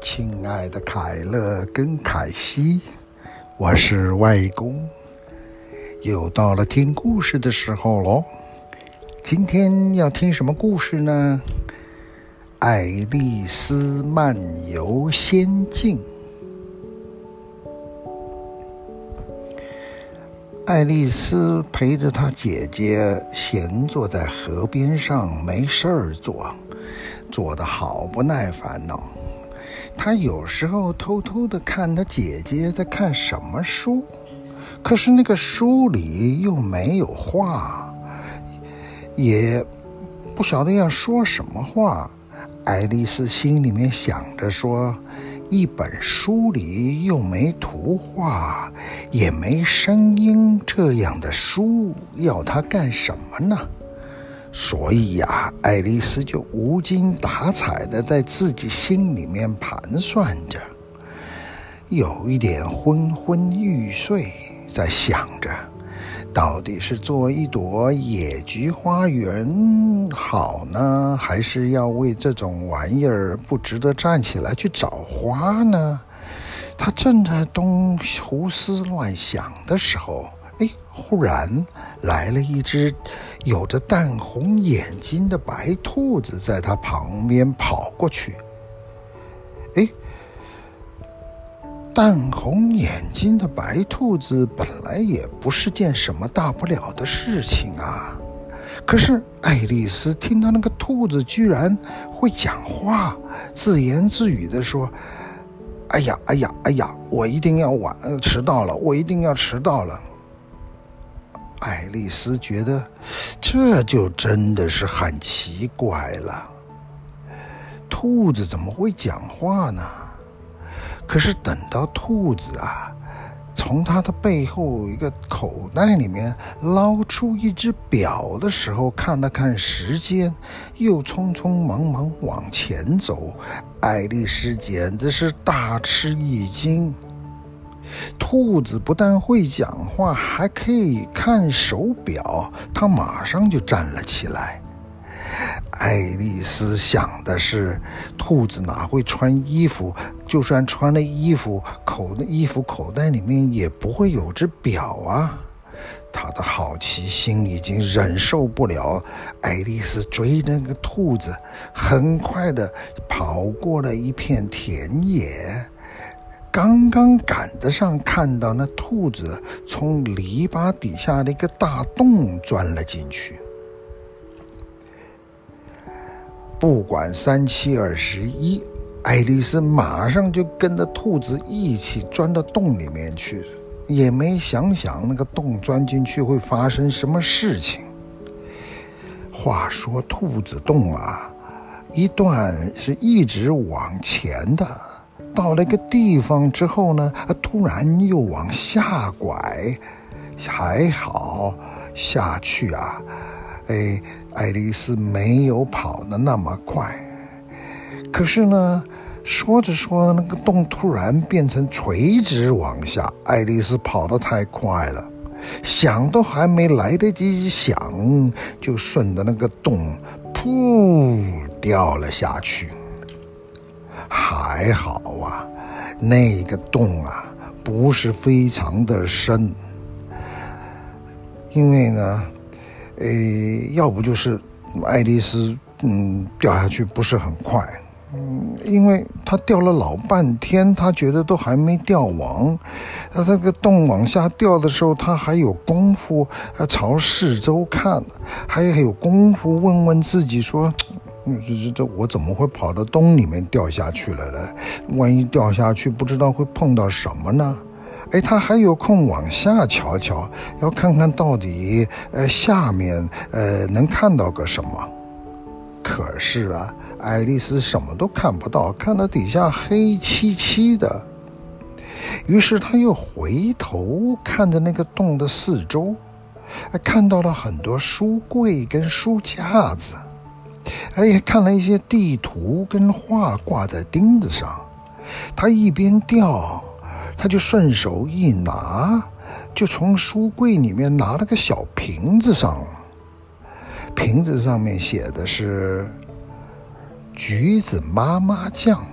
亲爱的凯乐跟凯西，我是外公，又到了听故事的时候喽。今天要听什么故事呢？《爱丽丝漫游仙境》。爱丽丝陪着她姐姐闲坐在河边上，没事儿做，做得好不耐烦呢。他有时候偷偷的看他姐姐在看什么书，可是那个书里又没有话，也不晓得要说什么话。爱丽丝心里面想着说：“一本书里又没图画，也没声音，这样的书要它干什么呢？”所以呀，爱丽丝就无精打采的在自己心里面盘算着，有一点昏昏欲睡，在想着，到底是做一朵野菊花园好呢，还是要为这种玩意儿不值得站起来去找花呢？她正在东胡思乱想的时候，哎，忽然来了一只有着淡红眼睛的白兔子，在他旁边跑过去。哎，淡红眼睛的白兔子本来也不是件什么大不了的事情啊。可是爱丽丝听到那个兔子居然会讲话，自言自语地说：“哎呀，哎呀，哎呀，我一定要晚，迟到了，我一定要迟到了。”爱丽丝觉得，这就真的是很奇怪了。兔子怎么会讲话呢？可是等到兔子啊，从它的背后一个口袋里面捞出一只表的时候，看了看时间，又匆匆忙忙往前走，爱丽丝简直是大吃一惊。兔子不但会讲话，还可以看手表。它马上就站了起来。爱丽丝想的是，兔子哪会穿衣服？就算穿了衣服，口衣服口袋里面也不会有只表啊。她的好奇心已经忍受不了。爱丽丝追那个兔子，很快地跑过了一片田野。刚刚赶得上，看到那兔子从篱笆底下的一个大洞钻了进去。不管三七二十一，爱丽丝马上就跟着兔子一起钻到洞里面去，也没想想那个洞钻进去会发生什么事情。话说兔子洞啊，一段是一直往前的。到了一个地方之后呢，突然又往下拐，还好下去啊，哎，爱丽丝没有跑得那么快。可是呢，说着说着，那个洞突然变成垂直往下，爱丽丝跑得太快了，想都还没来得及想，就顺着那个洞，噗，掉了下去。还好啊，那个洞啊不是非常的深，因为呢，呃，要不就是爱丽丝嗯掉下去不是很快，嗯，因为她掉了老半天，她觉得都还没掉完，她那个洞往下掉的时候，她还有功夫朝四周看，还有功夫问问自己说。这这这我怎么会跑到洞里面掉下去了呢？万一掉下去，不知道会碰到什么呢？哎，他还有空往下瞧瞧，要看看到底呃下面呃能看到个什么。可是啊，爱丽丝什么都看不到，看到底下黑漆漆的。于是他又回头看着那个洞的四周，看到了很多书柜跟书架子。哎，看了一些地图跟画挂在钉子上，他一边掉，他就顺手一拿，就从书柜里面拿了个小瓶子上，瓶子上面写的是“橘子妈妈酱”，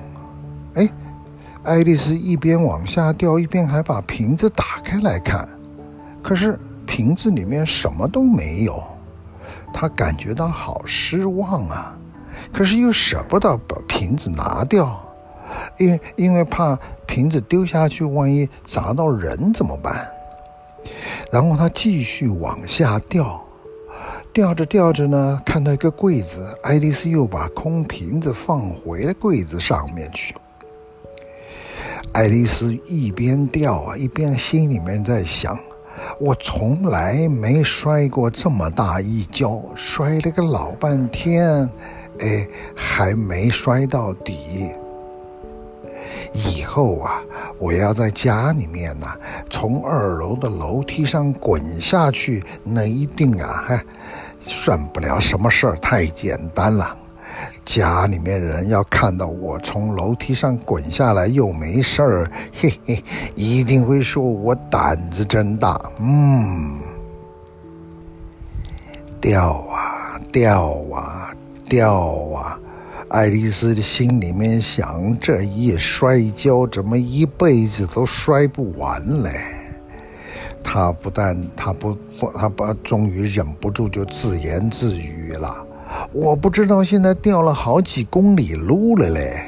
哎，爱丽丝一边往下掉，一边还把瓶子打开来看，可是瓶子里面什么都没有，他感觉到好失望啊！可是又舍不得把瓶子拿掉，因因为怕瓶子丢下去，万一砸到人怎么办？然后他继续往下掉。掉着掉着呢，看到一个柜子，爱丽丝又把空瓶子放回了柜子上面去。爱丽丝一边掉啊，一边心里面在想：我从来没摔过这么大一跤，摔了个老半天，哎，还没摔到底。以后啊，我要在家里面呢、从二楼的楼梯上滚下去，那一定啊，哈，算不了什么事儿，太简单了。家里面人要看到我从楼梯上滚下来又没事儿，嘿嘿，一定会说我胆子真大。嗯，掉啊掉啊掉啊。爱丽丝的心里面想：这一摔跤，怎么一辈子都摔不完嘞？她不但她不不，她不，终于忍不住就自言自语了：“我不知道现在掉了好几公里路了嘞，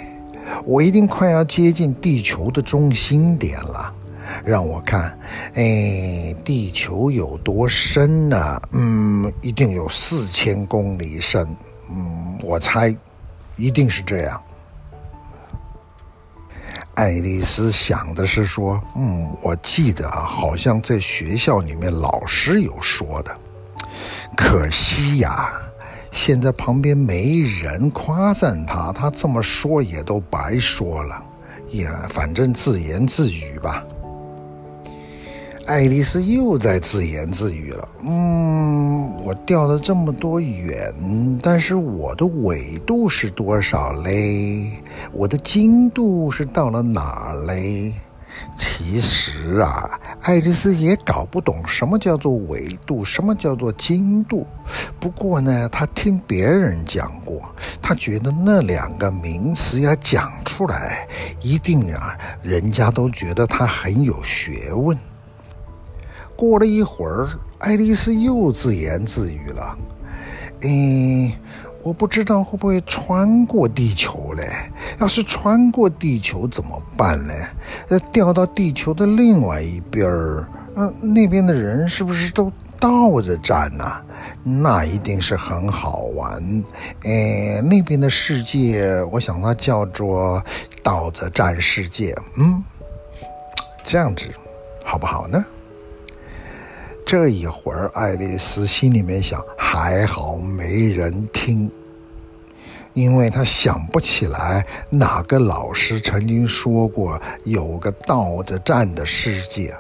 我一定快要接近地球的中心点了。让我看，哎，地球有多深呢？嗯，一定有四千公里深。嗯，我猜。”一定是这样。爱丽丝想的是说：“嗯，我记得啊，好像在学校里面老师有说的。可惜呀，现在旁边没人夸赞他，他这么说也都白说了。也反正自言自语吧。”爱丽丝又在自言自语了。嗯，我掉了这么多远，但是我的纬度是多少嘞？我的经度是到了哪嘞？其实啊，爱丽丝也搞不懂什么叫做纬度，什么叫做经度。不过呢，她听别人讲过，她觉得那两个名词要讲出来，一定啊，人家都觉得她很有学问。过了一会儿，爱丽丝又自言自语了：“诶，我不知道会不会穿过地球嘞？要是穿过地球怎么办呢？呃，掉到地球的另外一边儿，嗯，那边的人是不是都倒着站呢？那一定是很好玩。诶，那边的世界，我想它叫做倒着站世界。嗯，这样子，好不好呢？”这一会儿，爱丽丝心里面想：还好没人听，因为他想不起来哪个老师曾经说过有个倒着站的世界。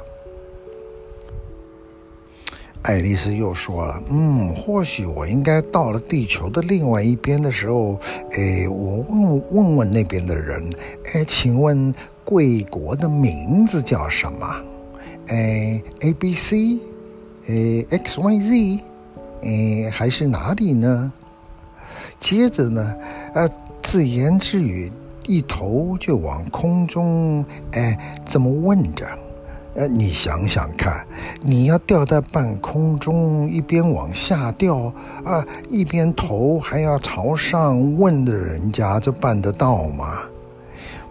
爱丽丝又说了：“嗯，或许我应该到了地球的另外一边的时候，哎，我问问问那边的人，哎，请问贵国的名字叫什么？哎，A B C。”诶，X Y Z，诶，还是哪里呢？接着呢，呃，自言自语，一头就往空中，哎，这么问着，呃，你想想看，你要掉在半空中，一边往下掉，啊，一边头还要朝上问的人家，这办得到吗？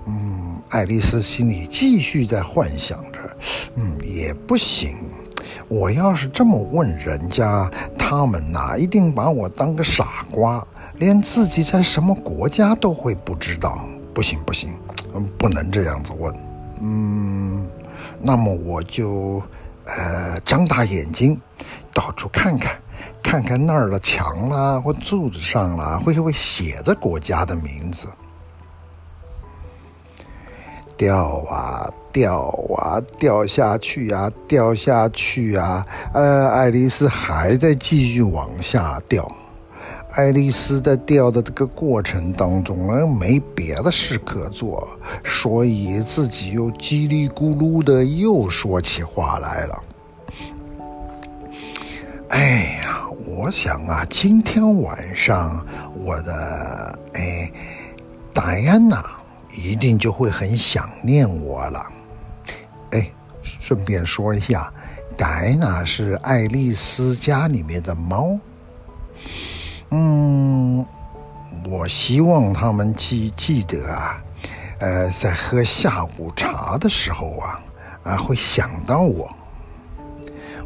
嗯，爱丽丝心里继续在幻想着，嗯，也不行。我要是这么问人家，他们哪一定把我当个傻瓜，连自己在什么国家都会不知道。不行不行，嗯，不能这样子问。嗯，那么我就，呃，张大眼睛，到处看看，看看那儿的墙啦或柱子上啦，会不会写着国家的名字？掉啊掉啊掉下去啊掉下去啊！呃，爱丽丝还在继续往下掉。爱丽丝在钓的这个过程当中，呃，没别的事可做，所以自己又叽里咕噜的又说起话来了。哎呀，我想啊，今天晚上我的哎，戴安娜。一定就会很想念我了。哎，顺便说一下，戴安娜是爱丽丝家里面的猫。嗯，我希望他们记记得啊，呃，在喝下午茶的时候啊，啊，会想到我。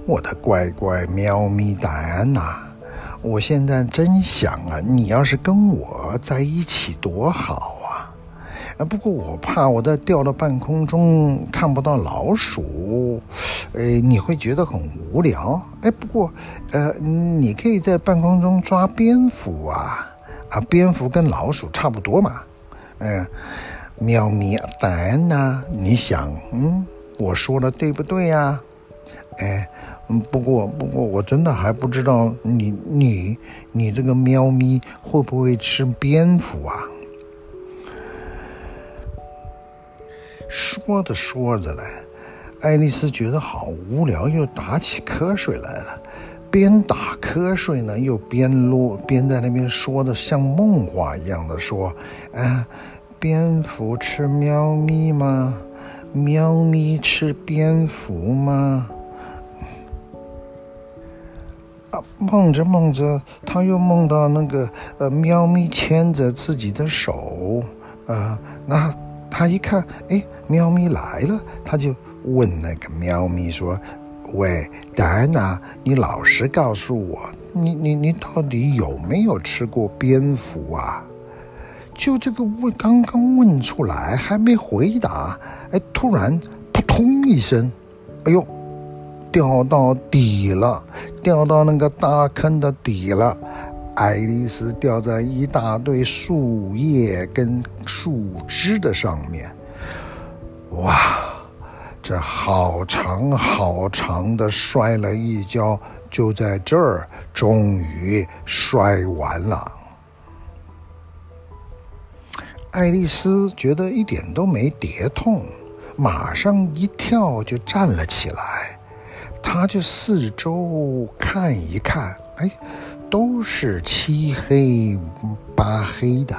我的乖乖喵咪戴安娜。我现在真想啊，你要是跟我在一起多好不过我怕我的掉到半空中看不到老鼠，呃，你会觉得很无聊。哎，不过，呃，你可以在半空中抓蝙蝠啊！啊，蝙蝠跟老鼠差不多嘛。嗯，喵咪戴安娜，你想，嗯，我说的对不对呀？哎。嗯，不过不过，我真的还不知道你你你这个喵咪会不会吃蝙蝠啊？说着说着呢，爱丽丝觉得好无聊，又打起瞌睡来了。边打瞌睡呢，又边录边在那边说的像梦话一样的说：“啊，蝙蝠吃喵咪吗？喵咪吃蝙蝠吗？”啊，梦着梦着，他又梦到那个呃，喵咪牵着自己的手，呃，那他一看，哎，喵咪来了，他就问那个喵咪说：“喂，戴安娜，你老实告诉我，你你你到底有没有吃过蝙蝠啊？”就这个问，刚刚问出来，还没回答，哎，突然扑通一声，哎呦！掉到底了，掉到那个大坑的底了。爱丽丝掉在一大堆树叶跟树枝的上面。哇，这好长好长的摔了一跤，就在这儿，终于摔完了。爱丽丝觉得一点都没跌痛，马上一跳就站了起来。她就四周看一看，哎，都是漆黑八黑的。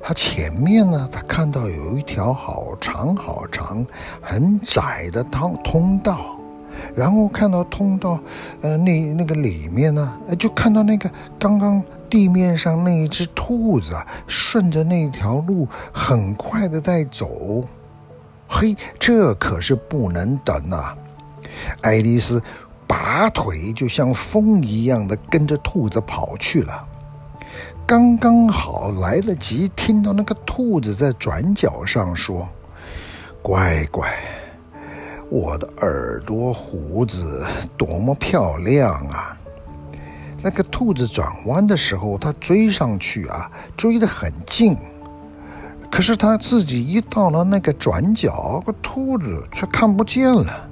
他前面呢，他看到有一条好长好长、很窄的通通道，然后看到通道，呃，那那个里面呢，就看到那个刚刚地面上那一只兔子，顺着那条路很快的在走。嘿，这可是不能等啊！爱丽丝拔腿就像风一样的跟着兔子跑去了，刚刚好来得及听到那个兔子在转角上说：“乖乖，我的耳朵胡子多么漂亮啊！”那个兔子转弯的时候，它追上去啊，追得很近，可是它自己一到了那个转角，兔子却看不见了。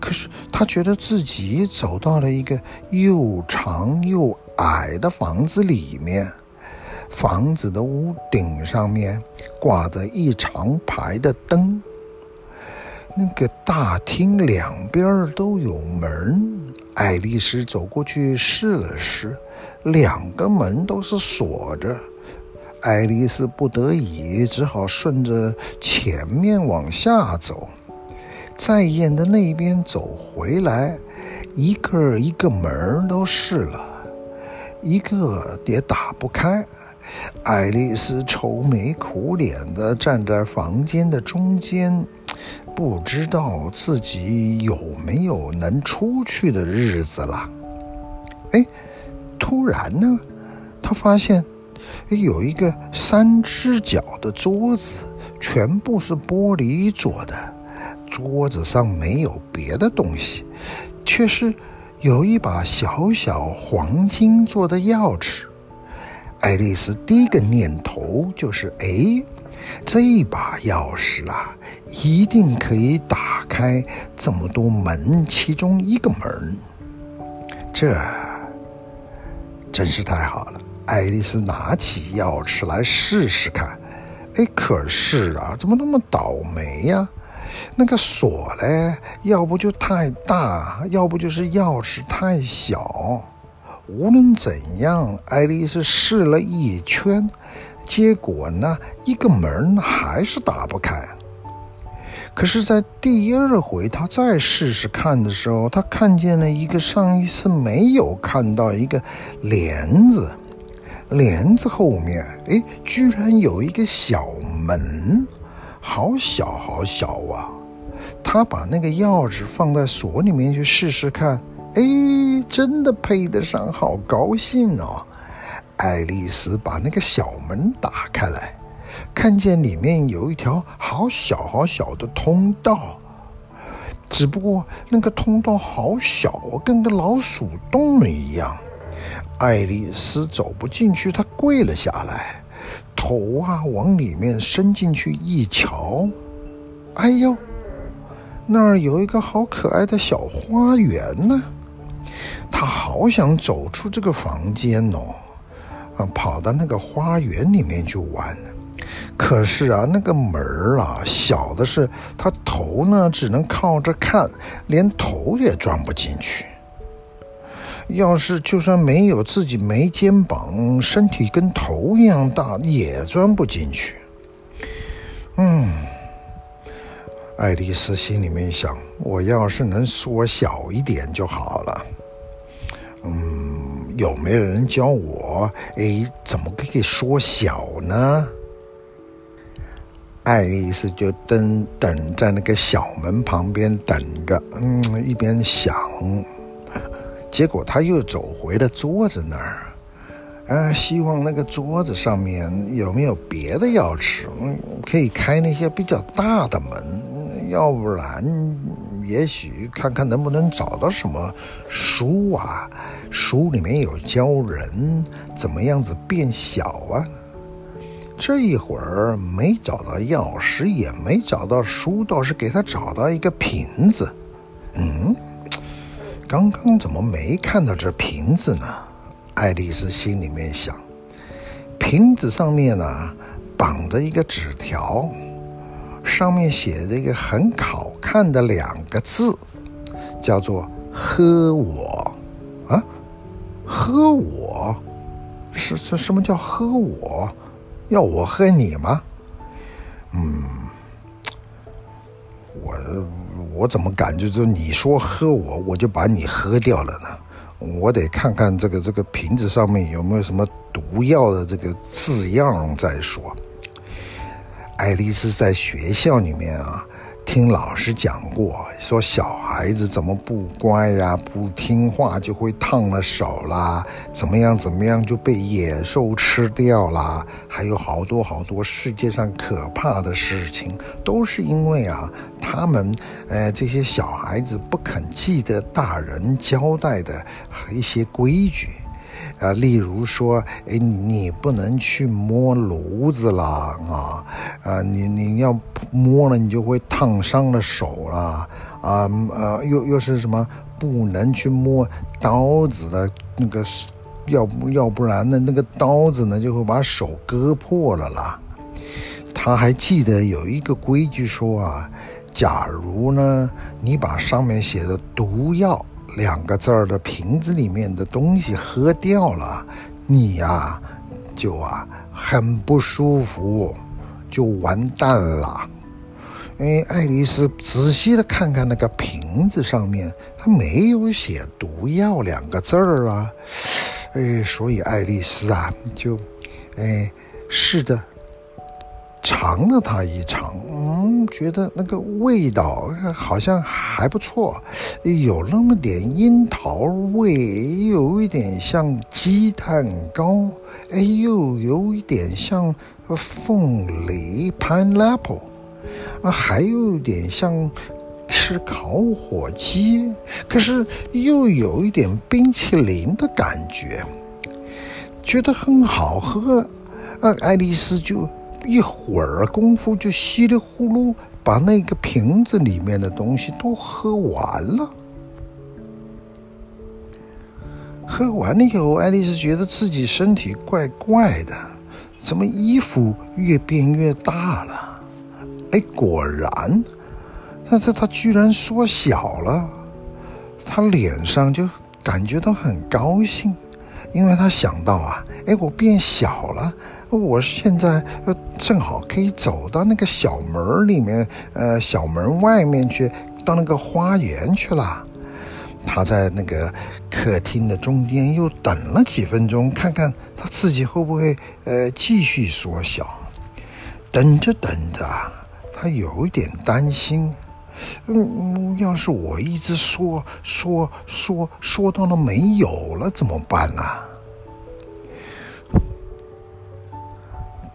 可是他觉得自己走到了一个又长又矮的房子里面，房子的屋顶上面挂着一长排的灯，那个大厅两边都有门。爱丽丝走过去试了试，两个门都是锁着。爱丽丝不得已只好顺着前面往下走。在演的那边走回来，一个一个门都试了，一个也打不开。爱丽丝愁眉苦脸地站在房间的中间，不知道自己有没有能出去的日子了。哎，突然呢，她发现有一个三只脚的桌子，全部是玻璃做的。桌子上没有别的东西，却是有一把小小黄金做的钥匙。爱丽丝第一个念头就是：哎，这把钥匙啊，一定可以打开这么多门其中一个门。这真是太好了！爱丽丝拿起钥匙来试试看。哎，可是啊，怎么那么倒霉呀？那个锁嘞，要不就太大，要不就是钥匙太小。无论怎样，爱丽丝试了一圈，结果呢，一个门还是打不开。可是，在第二回她再试试看的时候，她看见了一个上一次没有看到一个帘子，帘子后面，哎，居然有一个小门，好小好小啊！他把那个钥匙放在锁里面去试试看，哎，真的配得上，好高兴哦！爱丽丝把那个小门打开来。看见里面有一条好小好小的通道，只不过那个通道好小，跟个老鼠洞一样。爱丽丝走不进去，她跪了下来，头啊往里面伸进去一瞧，哎呦，那儿有一个好可爱的小花园呢。他好想走出这个房间哦，啊，跑到那个花园里面去玩。可是啊，那个门儿啊，小的是，他头呢只能靠着看，连头也钻不进去。要是就算没有自己没肩膀，身体跟头一样大，也钻不进去。嗯，爱丽丝心里面想：我要是能缩小一点就好了。嗯，有没有人教我？哎，怎么可以缩小呢？爱丽丝就等等在那个小门旁边等着，嗯，一边想，结果他又走回了桌子那儿，啊，希望那个桌子上面有没有别的钥匙，可以开那些比较大的门，要不然，也许看看能不能找到什么书啊，书里面有教人怎么样子变小啊。这一会儿没找到钥匙，也没找到书，倒是给他找到一个瓶子。嗯，刚刚怎么没看到这瓶子呢？爱丽丝心里面想。瓶子上面呢，绑着一个纸条，上面写着一个很好看的两个字，叫做“喝我”。啊，喝我？是是，什么叫喝我？要我喝你吗？嗯，我我怎么感觉就你说喝我，我就把你喝掉了呢？我得看看这个这个瓶子上面有没有什么毒药的这个字样再说。爱丽丝在学校里面啊。听老师讲过，说小孩子怎么不乖呀，不听话就会烫了手啦，怎么样怎么样就被野兽吃掉啦，还有好多好多世界上可怕的事情，都是因为啊，他们呃这些小孩子不肯记得大人交代的一些规矩。啊，例如说，哎，你不能去摸炉子啦，啊，啊，你你要摸了，你就会烫伤了手了，啊，呃，又又是什么，不能去摸刀子的那个，要不要不然呢，那个刀子呢就会把手割破了啦。他还记得有一个规矩说啊，假如呢，你把上面写的毒药。两个字儿的瓶子里面的东西喝掉了，你呀，就啊很不舒服，就完蛋了。哎，爱丽丝仔细的看看那个瓶子上面，它没有写毒药两个字儿啊。哎，所以爱丽丝啊，就哎是的。尝了它一尝，嗯，觉得那个味道好像还不错，有那么点樱桃味，有一点像鸡蛋糕，哎，又有一点像凤梨 （pineapple），啊，还有一点像吃烤火鸡，可是又有一点冰淇淋的感觉，觉得很好喝，啊，爱丽丝就。一会儿功夫，就稀里呼噜把那个瓶子里面的东西都喝完了。喝完了以后，爱丽丝觉得自己身体怪怪的，怎么衣服越变越大了？哎，果然，那他他居然缩小了，他脸上就感觉到很高兴。因为他想到啊，哎，我变小了，我现在正好可以走到那个小门里面，呃，小门外面去，到那个花园去了。他在那个客厅的中间又等了几分钟，看看他自己会不会呃继续缩小。等着等着，他有一点担心。嗯，要是我一直说说说说到了没有了怎么办呢？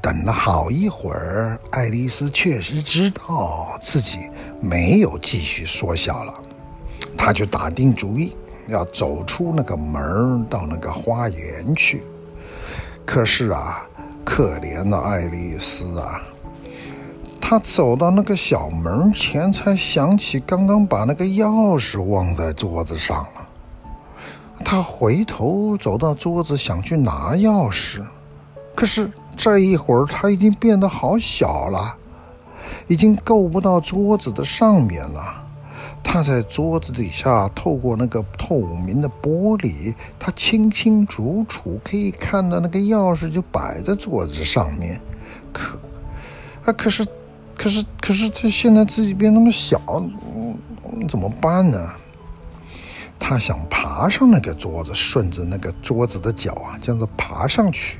等了好一会儿，爱丽丝确实知道自己没有继续缩小了，她就打定主意要走出那个门，到那个花园去。可是啊，可怜的爱丽丝啊！他走到那个小门前，才想起刚刚把那个钥匙忘在桌子上了。他回头走到桌子，想去拿钥匙，可是这一会儿他已经变得好小了，已经够不到桌子的上面了。他在桌子底下，透过那个透明的玻璃，他清清楚楚可以看到那个钥匙就摆在桌子上面。可，啊，可是。可是，可是他现在自己变那么小，嗯，怎么办呢？他想爬上那个桌子，顺着那个桌子的角啊，这样子爬上去。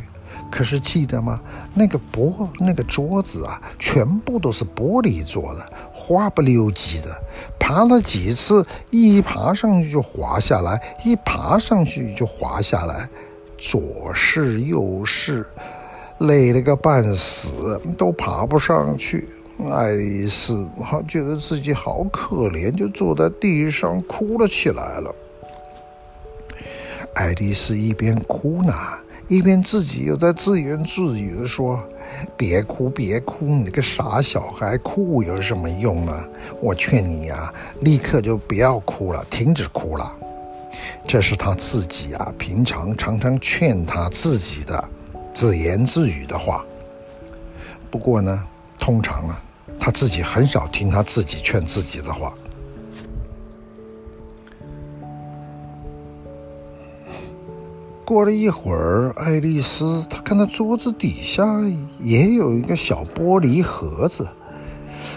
可是记得吗？那个玻那个桌子啊，全部都是玻璃做的，滑不溜叽的。爬了几次，一爬上去就滑下来，一爬上去就滑下来，左试右试，累了个半死，都爬不上去。爱丽丝，她觉得自己好可怜，就坐在地上哭了起来了。爱丽丝一边哭呢，一边自己又在自言自语地说：“别哭，别哭，你个傻小孩，哭有什么用呢？我劝你啊，立刻就不要哭了，停止哭了。”这是她自己啊，平常常常劝她自己的自言自语的话。不过呢，通常啊。他自己很少听他自己劝自己的话。过了一会儿，爱丽丝她看到桌子底下也有一个小玻璃盒子。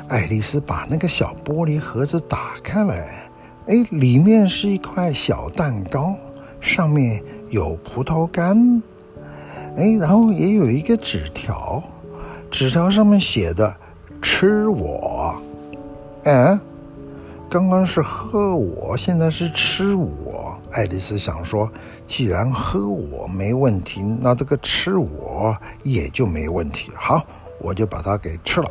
爱丽丝把那个小玻璃盒子打开来，哎，里面是一块小蛋糕，上面有葡萄干，哎，然后也有一个纸条，纸条上面写的。吃我，嗯，刚刚是喝我，现在是吃我。爱丽丝想说，既然喝我没问题，那这个吃我也就没问题。好，我就把它给吃了。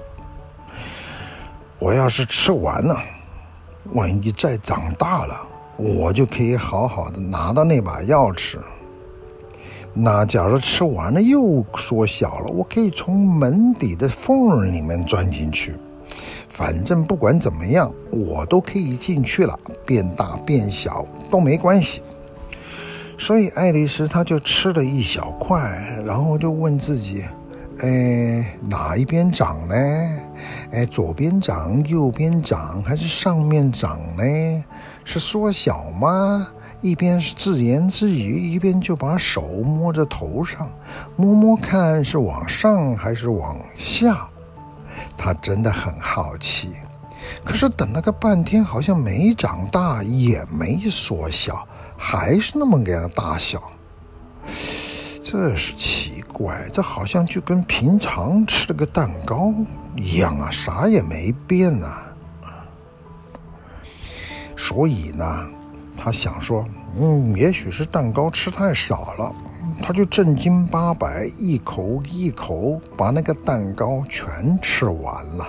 我要是吃完了，万一再长大了，我就可以好好的拿到那把钥匙。那假如吃完了又缩小了，我可以从门底的缝里面钻进去。反正不管怎么样，我都可以进去了，变大变小都没关系。所以爱丽丝她就吃了一小块，然后就问自己：哎，哪一边长呢？哎，左边长，右边长，还是上面长呢？是缩小吗？一边是自言自语，一边就把手摸着头上，摸摸看是往上还是往下。他真的很好奇，可是等了个半天，好像没长大，也没缩小，还是那么个样大小。这是奇怪，这好像就跟平常吃了个蛋糕一样啊，啥也没变呢。所以呢。他想说，嗯，也许是蛋糕吃太少了，他就正经八百一口一口把那个蛋糕全吃完了。